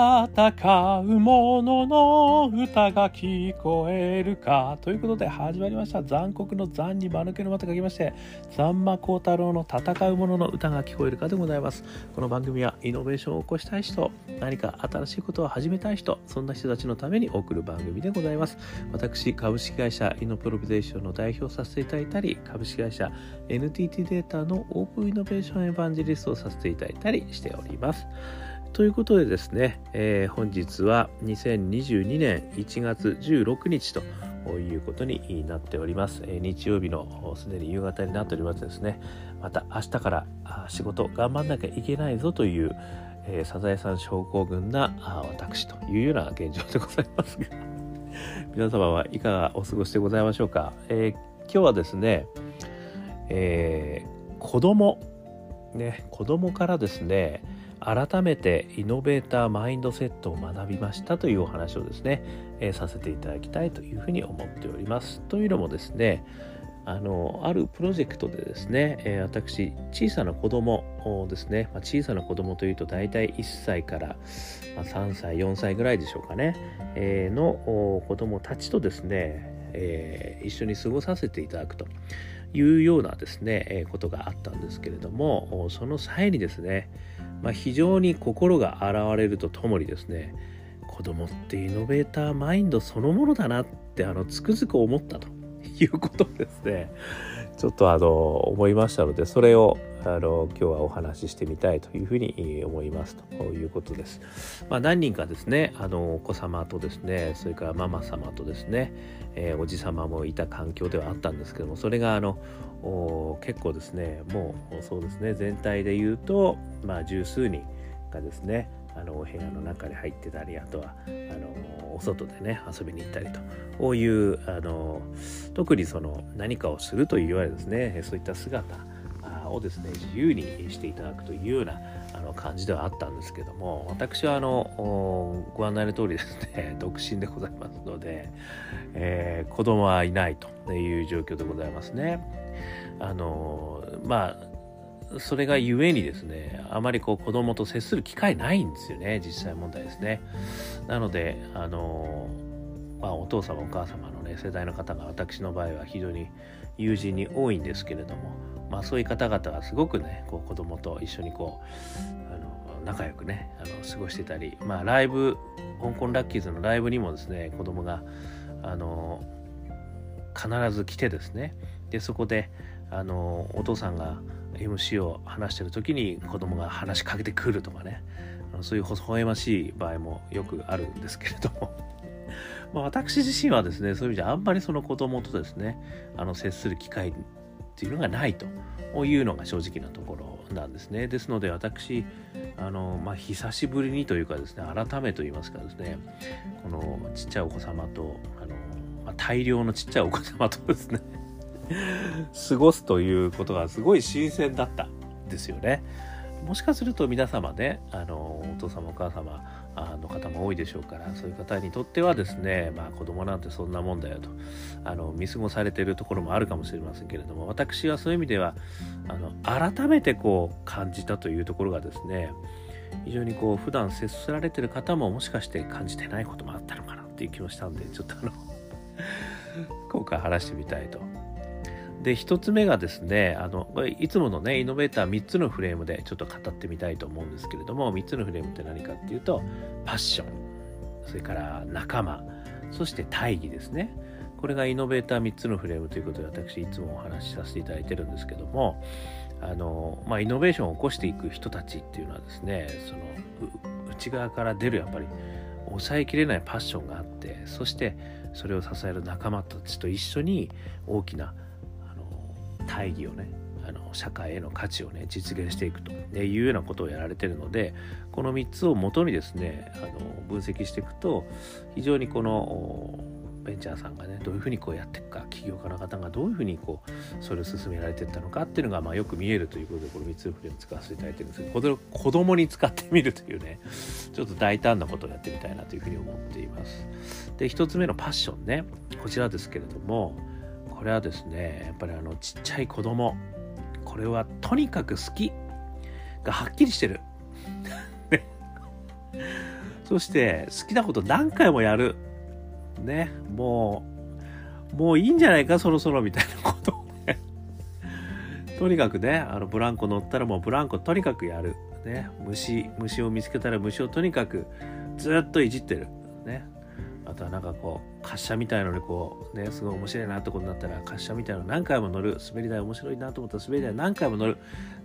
戦う者の歌が聞こえるかということで始まりました。残酷の残に間抜けの間と書きまして残魔高太郎の戦う者の歌が聞こえるかでございます。この番組はイノベーションを起こしたい人何か新しいことを始めたい人そんな人たちのために送る番組でございます。私株式会社イノプロビゼーションの代表させていただいたり株式会社 NTT データのオープンイノベーションエヴァンジェリストをさせていただいたりしております。ということでですね、えー、本日は2022年1月16日ということになっております。えー、日曜日のすでに夕方になっておりますですね、また明日から仕事頑張んなきゃいけないぞという、えー、サザエさん症候群な私というような現状でございますが、皆様はいかがお過ごしでございましょうか。え、今日はですね、えー、子供ね、子供からですね、改めてイノベーターマインドセットを学びましたというお話をですね、えー、させていただきたいというふうに思っております。というのもですね、あのあるプロジェクトでですね、えー、私小さな子供ですね、まあ、小さな子供というと大体1歳から、まあ、3歳4歳ぐらいでしょうかね、えー、の子供たちとですね、え、一緒に過ごさせていただくというようなですね、えことがあったんですけれどもその際にですねまあ、非常に心が洗われるとともにですね子供ってイノベーターマインドそのものだなってあのつくづく思ったということですね。ちょっとあの思いましたのでそれをあの今日はお話ししてみたいというふうに思いますということです。まあ、何人かですねあのお子様とですねそれからママ様とですね、えー、おじ様もいた環境ではあったんですけどもそれがあの結構ですねもうそうですね全体で言うとまあ十数人がですねあのお部屋の中に入ってたりあとはあのお外でね遊びに行ったりとこういうあの特にその何かをするといういわゆるですねそういった姿をですね自由にしていただくというようなあの感じではあったんですけども私はあのご案内の通りですね 独身でございますので、えー、子供はいないという状況でございますね。あのまあそれがゆえにですねあまりこう子供と接する機会ないんですよね実際問題ですね。なのであのまあ、お父様お母様のね世代の方が私の場合は非常に友人に多いんですけれどもまあ、そういう方々がすごくねこう子供と一緒にこうあの仲良くねあの過ごしてたり、まあ、ライブ香港ラッキーズのライブにもですね子供があの必ず来てですねでそこであのお父さんが MC を話してる時に子供が話しかけてくるとかねそういう微笑ましい場合もよくあるんですけれども ま私自身はですねそういう意味じゃあんまりその子供とですねあの接する機会っていうのがないというのが正直なところなんですね。ですので私あの、まあ、久しぶりにというかですね改めと言いますかですねこのちっちゃいお子様とあの、まあ、大量のちっちゃいお子様とですね過ごすということがすごい新鮮だったですよね。もしかすると皆様ねあのお父様お母様の方も多いでしょうからそういう方にとってはですねまあ子供なんてそんなもんだよとあの見過ごされてるところもあるかもしれませんけれども私はそういう意味ではあの改めてこう感じたというところがですね非常にこう普段接すられてる方ももしかして感じてないこともあったのかなっていう気もしたんでちょっとあの 今回話してみたいとで1つ目がですねあのこれいつものねイノベーター3つのフレームでちょっと語ってみたいと思うんですけれども3つのフレームって何かっていうとパッション。それから仲間。そして大義ですね。これがイノベーター3つのフレームということで私いつもお話しさせていただいてるんですけどもあの、まあ、イノベーションを起こしていく人たちっていうのはですねその内側から出るやっぱり抑えきれないパッションがあってそしてそれを支える仲間たちと一緒に大きな大義をねあの社会への価値をね実現していくというようなことをやられてるのでこの3つをもとにですねあの分析していくと非常にこのベンチャーさんがねどういうふうにこうやっていくか起業家の方がどういうふうにこうそれを進められていったのかっていうのがまあよく見えるということでこの3つのフレーム使わせていただいてるんですけどこれを子供に使ってみるというねちょっと大胆なことをやってみたいなというふうに思っています。で1つ目のパッションねこちらですけれどもこれはですねやっぱりあのちっちゃい子供これはとにかく好きがはっきりしてる。そして好きなこと何回もやる。ね。もうもういいんじゃないかそろそろみたいなこと。を ねとにかくねあのブランコ乗ったらもうブランコとにかくやる。ね。虫虫を見つけたら虫をとにかくずっといじってる。ね。あとはなんかこう滑車みたいのにこうねすごい面白いなってことになったら滑車みたいの何回も乗る。滑り台面白いなと思ったら滑り台何回も乗る。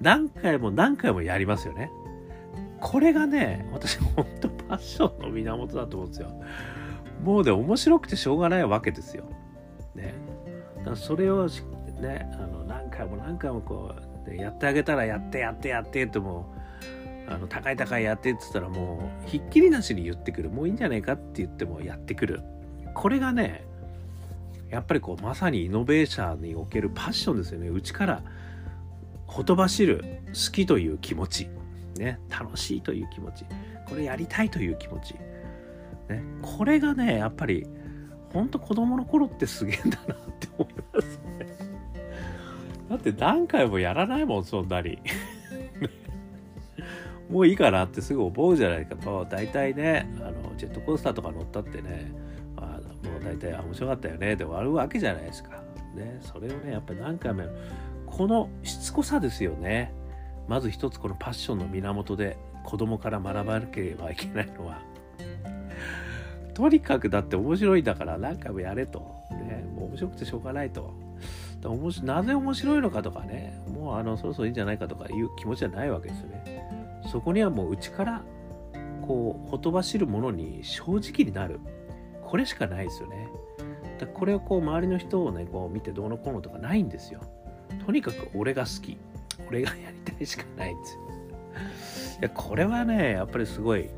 何回も何回もやりますよね。これがね私本当パッションの源だと思うんですよ。もうで面白くてしょうがないわけですよ。ね。だからそれをねあの何回も何回もこうやってあげたらやってやってやってってもうあの高い高いやってって言ったらもうひっきりなしに言ってくるもういいんじゃないかって言ってもやってくる。これがねやっぱりこうまさにイノベーションにおけるパッションですよね。うちからほとばしる好きという気持ち、ね、楽しいという気持ち。これやりたいという気持ち、ね、これがねやっぱりほんと子供の頃ってすげえんだなって思いますね。だって何回もやらないもんそんなに。もういいかなってすぐ思うじゃないかと。大体ねあのジェットコースターとか乗ったってねあもう大体面白かったよねで終わるわけじゃないですか。ね、それをねやっぱ何回もこのしつこさですよね。まず一つこのパッションの源で子供から学ばなければいけないのは。とにかくだって面白いんだから何回もやれと、ね、もう面白くてしょうがないと。なぜ面白いのかとかねもうあのそろそろいいんじゃないかとかいう気持ちじゃないわけですよね。そこにはもう内からこうほとばしるものに正直になる。これしかないですよね。だこれをこう周りの人をねこう見てどうのこうのとかないんですよ。とにかく俺が好き。俺がやりたいしかないんですよ。いやこれはねやっぱりすごい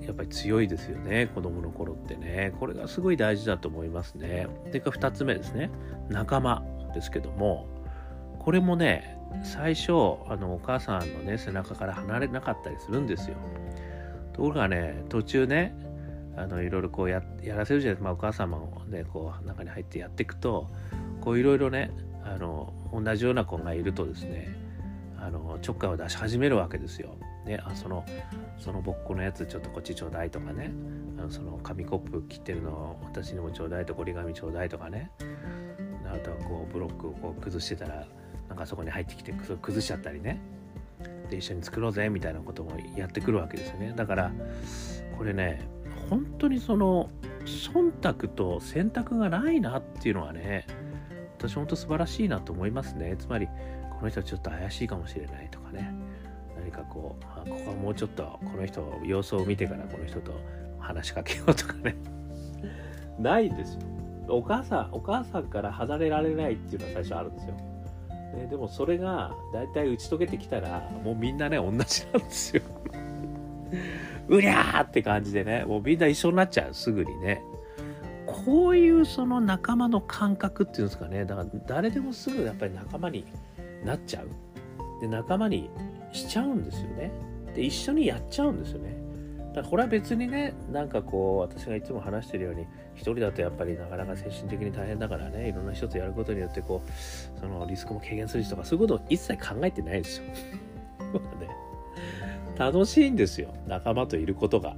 やっぱり強いですよね。子供の頃ってね。これがすごい大事だと思いますね。でか2つ目ですね。仲間ですけども。これもね最初あのお母さんのね背中から離れなかったりするんですよ。ところがね途中ねあのいろいろこうややらせるじゃないですか、まあ、お母様をねこう中に入ってやっていくとこういろいろねあの同じような子がいるとですねあのちょっかいを出し始めるわけですよ。ね、あそのそのぼっこのやつちょっとこっちちょうだいとかねあのその紙コップ切ってるの私にもちょうだいと折り紙ちょうだいとかね。あとはこうブロックをこう崩してたらなんかそこに入ってきて崩しちゃったりね。で一緒に作ろうぜみたいなこともやってくるわけですよね。だからこれね本当にその忖度と選択がないなっていうのはね私本当素晴らしいなと思いますね。つまりこの人はちょっと怪しいかもしれないとかね。何かこうあここはもうちょっとこの人様子を見てからこの人と話しかけようとかね。ないですよ。お母さんお母さんから離れられないっていうのは最初あるんですよ。ね、でもそれが大体打ち解けてきたらもうみんなね同じなんですよ。うりゃーって感じでねもうみんな一緒になっちゃうすぐにね。こういうその仲間の感覚っていうんですかね。だから誰でもすぐやっぱり仲間になっちゃう。で仲間にしちゃうんですよね。で一緒にやっちゃうんですよね。だからこれは別にねなんかこう私がいつも話してるように一人だとやっぱりなかなか精神的に大変だからねいろんな人とやることによってこうそのリスクも軽減するしとかそういうことを一切考えてないですよ。ね、楽しいんですよ仲間といることが。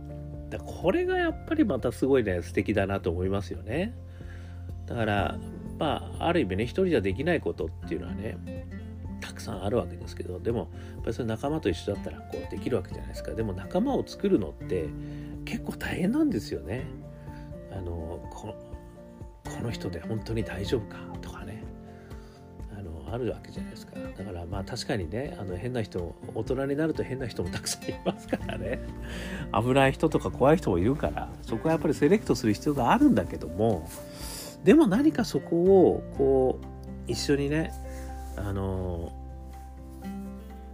だこれがやっぱりまたすごいね素敵だなと思いますよね。だからまあある意味ね一人じゃできないことっていうのはねくさんあるわけですけどでもやっぱりそれ仲間と一緒だったらこうできるわけじゃないですか。でも仲間を作るのって結構大変なんですよね。あのこの人で本当に大丈夫か？とかね。あのあるわけじゃないですか。だからまあ確かにねあの変な人大人になると変な人もたくさんいますからね。危ない人とか怖い人もいるからそこはやっぱりセレクトする必要があるんだけどもでも何かそこをこう一緒にねあの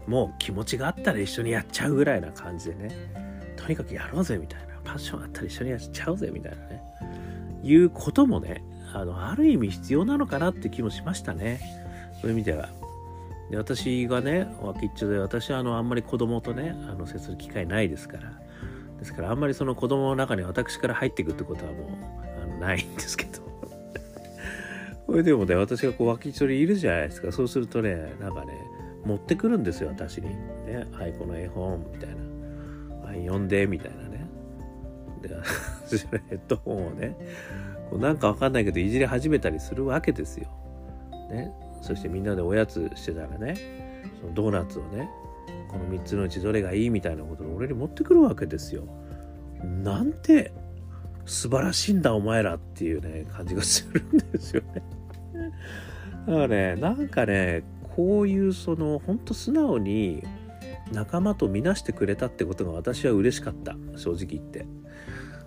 もう気持ちがあったら一緒にやっちゃうぐらいな感じでね。とにかくやろうぜみたいな。パッションあったら一緒にやっちゃうぜみたいなね。いうこともねあのある意味必要なのかなって気もしましたね。そういう意味では。で私がね脇っちょで私はあのあんまり子供とねあの接する機会ないですから。ですからあんまりその子供の中に私から入っていくってことはもうあのないんですけど。これでもね、私がこう脇一人いるじゃないですか。そうするとね、なんかね、持ってくるんですよ、私に。ね、はい、この絵本、みたいな。はい、読んで、みたいなね。で ヘッドホンをねこうなんかわかんないけどいじり始めたりするわけですよ。ね、そしてみんなでおやつしてたらねそのドーナツをねこの3つのうちどれがいいみたいなことを俺に持ってくるわけですよ。なんて素晴らしいんだお前らっていうね感じがするんですよね。だからねなんかねこういうそのほんと素直に仲間と見なしてくれたってことが私は嬉しかった。正直言って。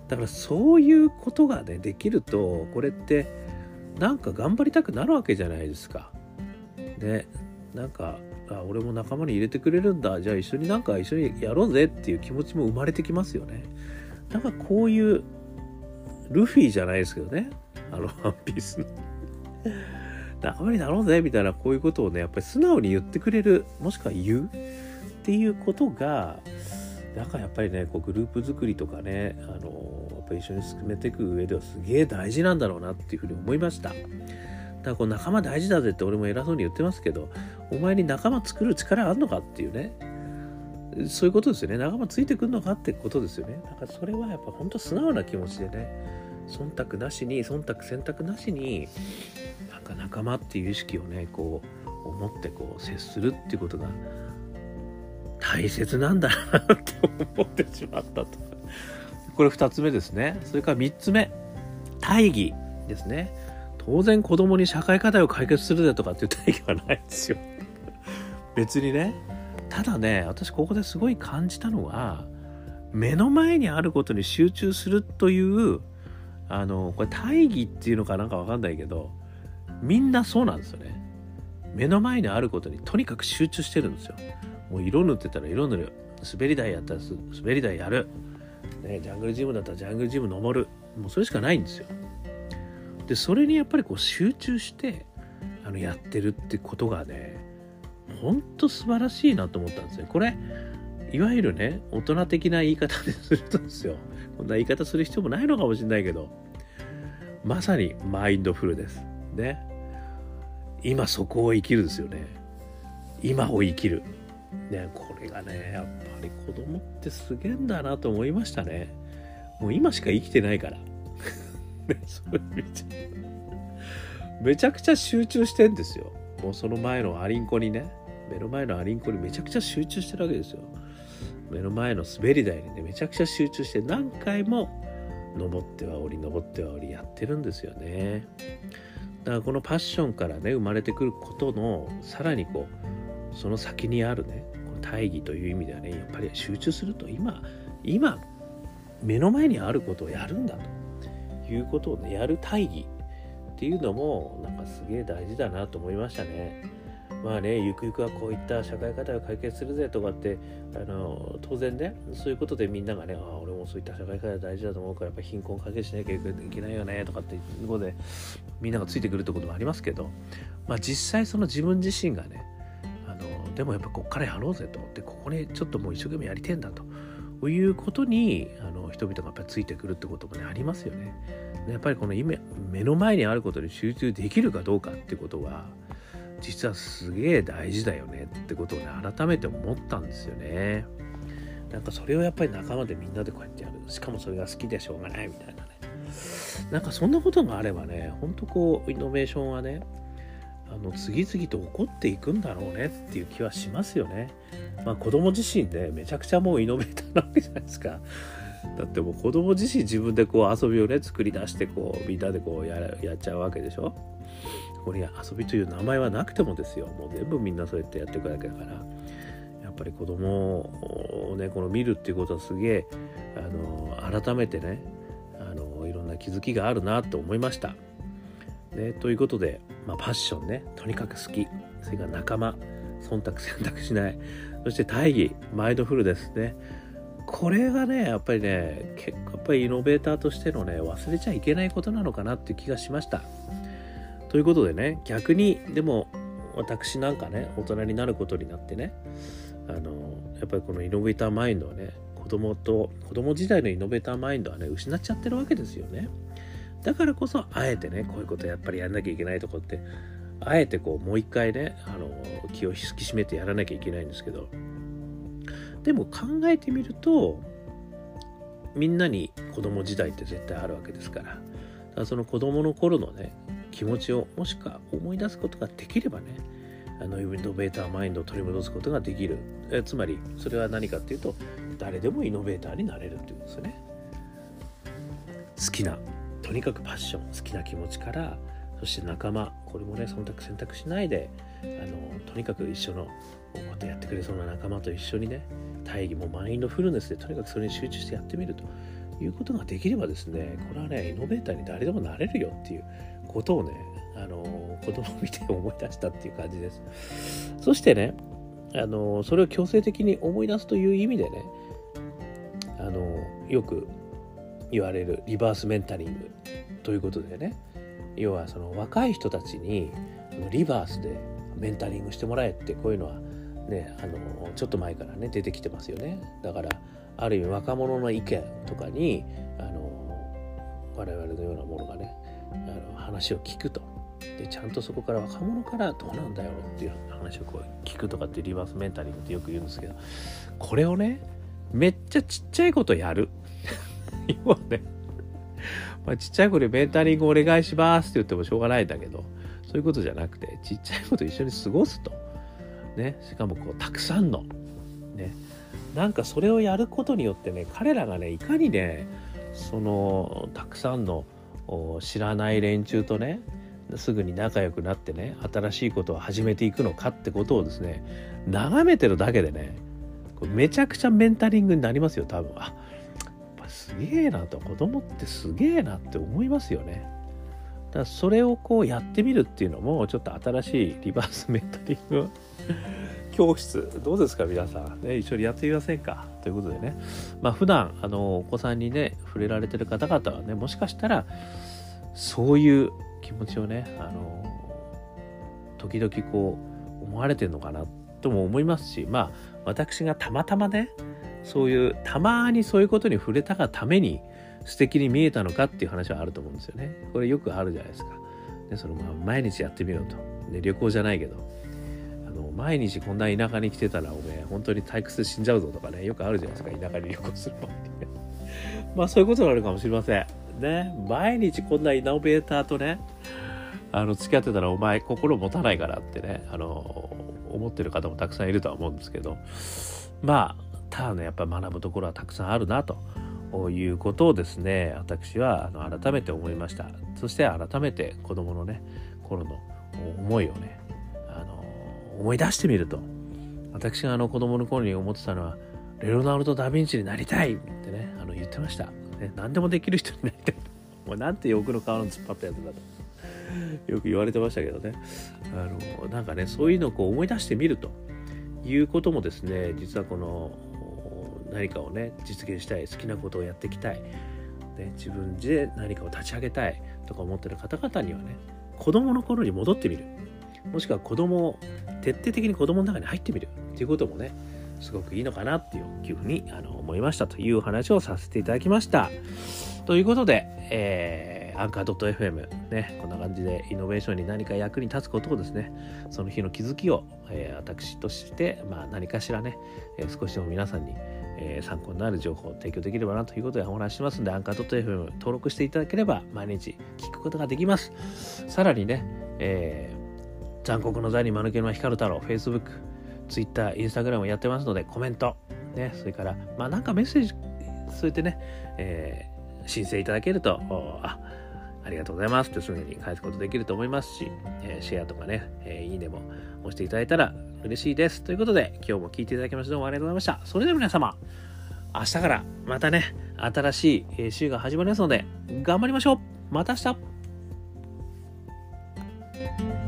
だからそういうことがねできるとこれってなんか頑張りたくなるわけじゃないですか。ねなんかあ俺も仲間に入れてくれるんだ。じゃあ一緒になんか一緒にやろうぜっていう気持ちも生まれてきますよね。だかこういうルフィじゃないですけどね。あのワンピースの。仲間になろうぜみたいなこういうことをねやっぱり素直に言ってくれるもしくは言うっていうことがなんかやっぱりねこうグループ作りとかねあのやっぱ一緒に進めていく上ではすげえ大事なんだろうなっていうふうに思いました。だからこう仲間大事だぜって俺も偉そうに言ってますけどお前に仲間作る力あんのかっていうねそういうことですよね。仲間ついてくんのかってことですよね。だからそれはやっぱ本当素直な気持ちでね忖度なしに忖度選択なしにか仲間っていう意識をねこう思ってこう接するっていうことが大切なんだなって思ってしまったと。これ2つ目ですね。それから3つ目。大義ですね。当然子供に社会課題を解決するぜとかっていう大義はないですよ。別にね。ただね、私ここですごい感じたのは、目の前にあることに集中するという、あの、これ大義っていうのかなんかわかんないけど、みんなそうなんですよね。目の前にあることにとにかく集中してるんですよ。もう色塗ってたら色塗る。滑り台やったら滑り台やる、ね、ジャングルジムだったらジャングルジム登る。もうそれしかないんですよ。でそれにやっぱりこう集中してあのやってるってことがねほんと素晴らしいなと思ったんですねこれいわゆるね大人的な言い方でするとですよ。こんな言い方する必要もないのかもしれないけどまさにマインドフルです。ね今そこを生きるですよね今を生きるね、これがね、やっぱり子供ってすげえんだなと思いましたね。もう今しか生きてないから。めちゃくちゃ集中してんですよ。もうその前のアリンコにね、目の前のアリンコにめちゃくちゃ集中してるわけですよ。目の前の滑り台にね、めちゃくちゃ集中して何回も登っては降り、登っては降りやってるんですよね。だからこのパッションからね、生まれてくることの、さらにこう、その先にあるねこの大義という意味ではねやっぱり集中すると今今目の前にあることをやるんだということをねやる大義っていうのもなんかすげえ大事だなと思いましたね。まあねゆくゆくはこういった社会課題を解決するぜとかってあの当然ねそういうことでみんながねあ俺もそういった社会課題大事だと思うからやっぱ貧困解決しなきゃいけないよねとかっていうことでみんながついてくるってこともありますけどまあ実際その自分自身がねあのでもやっぱこっからやろうぜとでここにちょっともう一生懸命やりてんだということにあの人々がやっぱりついてくるってこともねありますよね。やっぱりこの今目の前にあることに集中できるかどうかってことは実はすげえ大事だよねってことをね改めて思ったんですよね。なんかそれをやっぱり仲間でみんなでこうやってやるしかもそれが好きでしょうがないみたいなねなんかそんなことがあればねほんとこうイノベーションはねあの次々と起こっていくんだろうねっていう気はしますよね。まあ子供自身でめちゃくちゃもうイノベーターなわけじゃないですか。だってもう子供自身自分でこう遊びをね作り出してこうみんなでこうややっちゃうわけでしょ。ここに遊びという名前はなくてもですよ。もう全部みんなそうやってやっていくだけだから。やっぱり子供をねこの見るっていうことはすげえあの改めてねあのいろんな気づきがあるなと思いました。ね、ということで、まあ、パッションねとにかく好きそれから仲間忖度選択しないそして大義マインドフルですねこれがねやっぱりね結構やっぱりイノベーターとしてのね忘れちゃいけないことなのかなっていう気がしましたということでね逆にでも私なんかね大人になることになってねあのやっぱりこのイノベーターマインドはね子供と子供時代のイノベーターマインドはね失っちゃってるわけですよね。だからこそあえてねこういうことやっぱりやんなきゃいけないとこってあえてこうもう一回ねあの気を引き締めてやらなきゃいけないんですけどでも考えてみるとみんなに子供時代って絶対あるわけですからだからその子供の頃のね気持ちをもしか思い出すことができればねあのイノベーターマインドを取り戻すことができる。えつまりそれは何かっていうと誰でもイノベーターになれるというんですよね。好きなとにかくパッション好きな気持ちからそして仲間これもね忖度選択しないであのとにかく一緒のことやってくれそうな仲間と一緒にね大義もマインドフルネスでとにかくそれに集中してやってみるということができればですねこれはねイノベーターに誰でもなれるよっていうことをねあの子供を見て思い出したっていう感じです。そしてねあのそれを強制的に思い出すという意味でねあのよく言われるリバースメンタリングということでね要はその若い人たちにリバースでメンタリングしてもらえってこういうのはねあのちょっと前からね出てきてますよね。だからある意味若者の意見とかにあの我々のようなものがね話を聞くと。でちゃんとそこから若者からどうなんだよっていう話をこう聞くとかってリバースメンタリングってよく言うんですけどこれをねめっちゃちっちゃいことやる。要はね。まあ、ちっちゃい子でメンタリングお願いしますって言ってもしょうがないんだけどそういうことじゃなくてちっちゃい子と一緒に過ごすと。ねしかもこうたくさんの。ね。なんかそれをやることによってね彼らがねいかにねそのたくさんの知らない連中とねすぐに仲良くなってね新しいことを始めていくのかってことをですね眺めてるだけでねめちゃくちゃメンタリングになりますよ多分。あすげえなと子供ってすげえなって思いますよね。だからそれをこうやってみるっていうのもちょっと新しいリバースメンタリング教室どうですか皆さん、ね、一緒にやってみませんか？ということでねまあ普段あのお子さんにね触れられてる方々はねもしかしたらそういう気持ちをねあの時々こう思われてるのかなとも思いますしまあ私がたまたまねそういうたまにそういうことに触れたがために素敵に見えたのかっていう話はあると思うんですよね。これよくあるじゃないですか。でそのまあ毎日やってみろと。で旅行じゃないけど。毎日こんな田舎に来てたらおめえ本当に退屈で死んじゃうぞとかねよくあるじゃないですか田舎に旅行する前に。まあそういうことがあるかもしれません。ね毎日こんなイノベーターとねあの付き合ってたらお前心持たないからってねあの思ってる方もたくさんいるとは思うんですけどまあただねやっぱ学ぶところはたくさんあるなということをですね私はあの改めて思いましたそして改めて子供のね頃の思いをね思い出してみると。私があの子供の頃に思ってたのはレオナルド・ダ・ヴィンチになりたいってねあの言ってました、ね、何でもできる人になりたい。もうなんて欲の皮の突っ張ったやつだと。よく言われてましたけどね。あのなんかねそういうのをこう思い出してみると。いうこともですね実はこの何かをね実現したい好きなことをやっていきたい、ね、自分で何かを立ち上げたいとか思ってる方々にはね子供の頃に戻ってみる。もしくは子供を徹底的に子供の中に入ってみるっていうこともねすごくいいのかなっていうふうにあの思いましたという話をさせていただきました。ということで、えー、アンカー .fm ね、こんな感じでイノベーションに何か役に立つことをですね、その日の気づきを、えー、私として、まあ、何かしらね、えー、少しでも皆さんに、えー、参考になる情報を提供できればなということでお話ししますので、アンカー .fm 登録していただければ毎日聞くことができます。さらにね、えー、残酷の座に間抜けの光る太郎、Facebook、Twitter、Instagram やってますので、コメント、ね、それから、まあなんかメッセージ、そうやってね、えー、申請いただけると、あ、ありがとうございますってすぐに返すことできると思いますし、えー、シェアとかね、えー、いいねも押していただいたら嬉しいです。ということで、今日も聞いていただきましてどうもありがとうございました。それでは皆様、明日からまたね、新しい週が始まりますので、頑張りましょうまた明日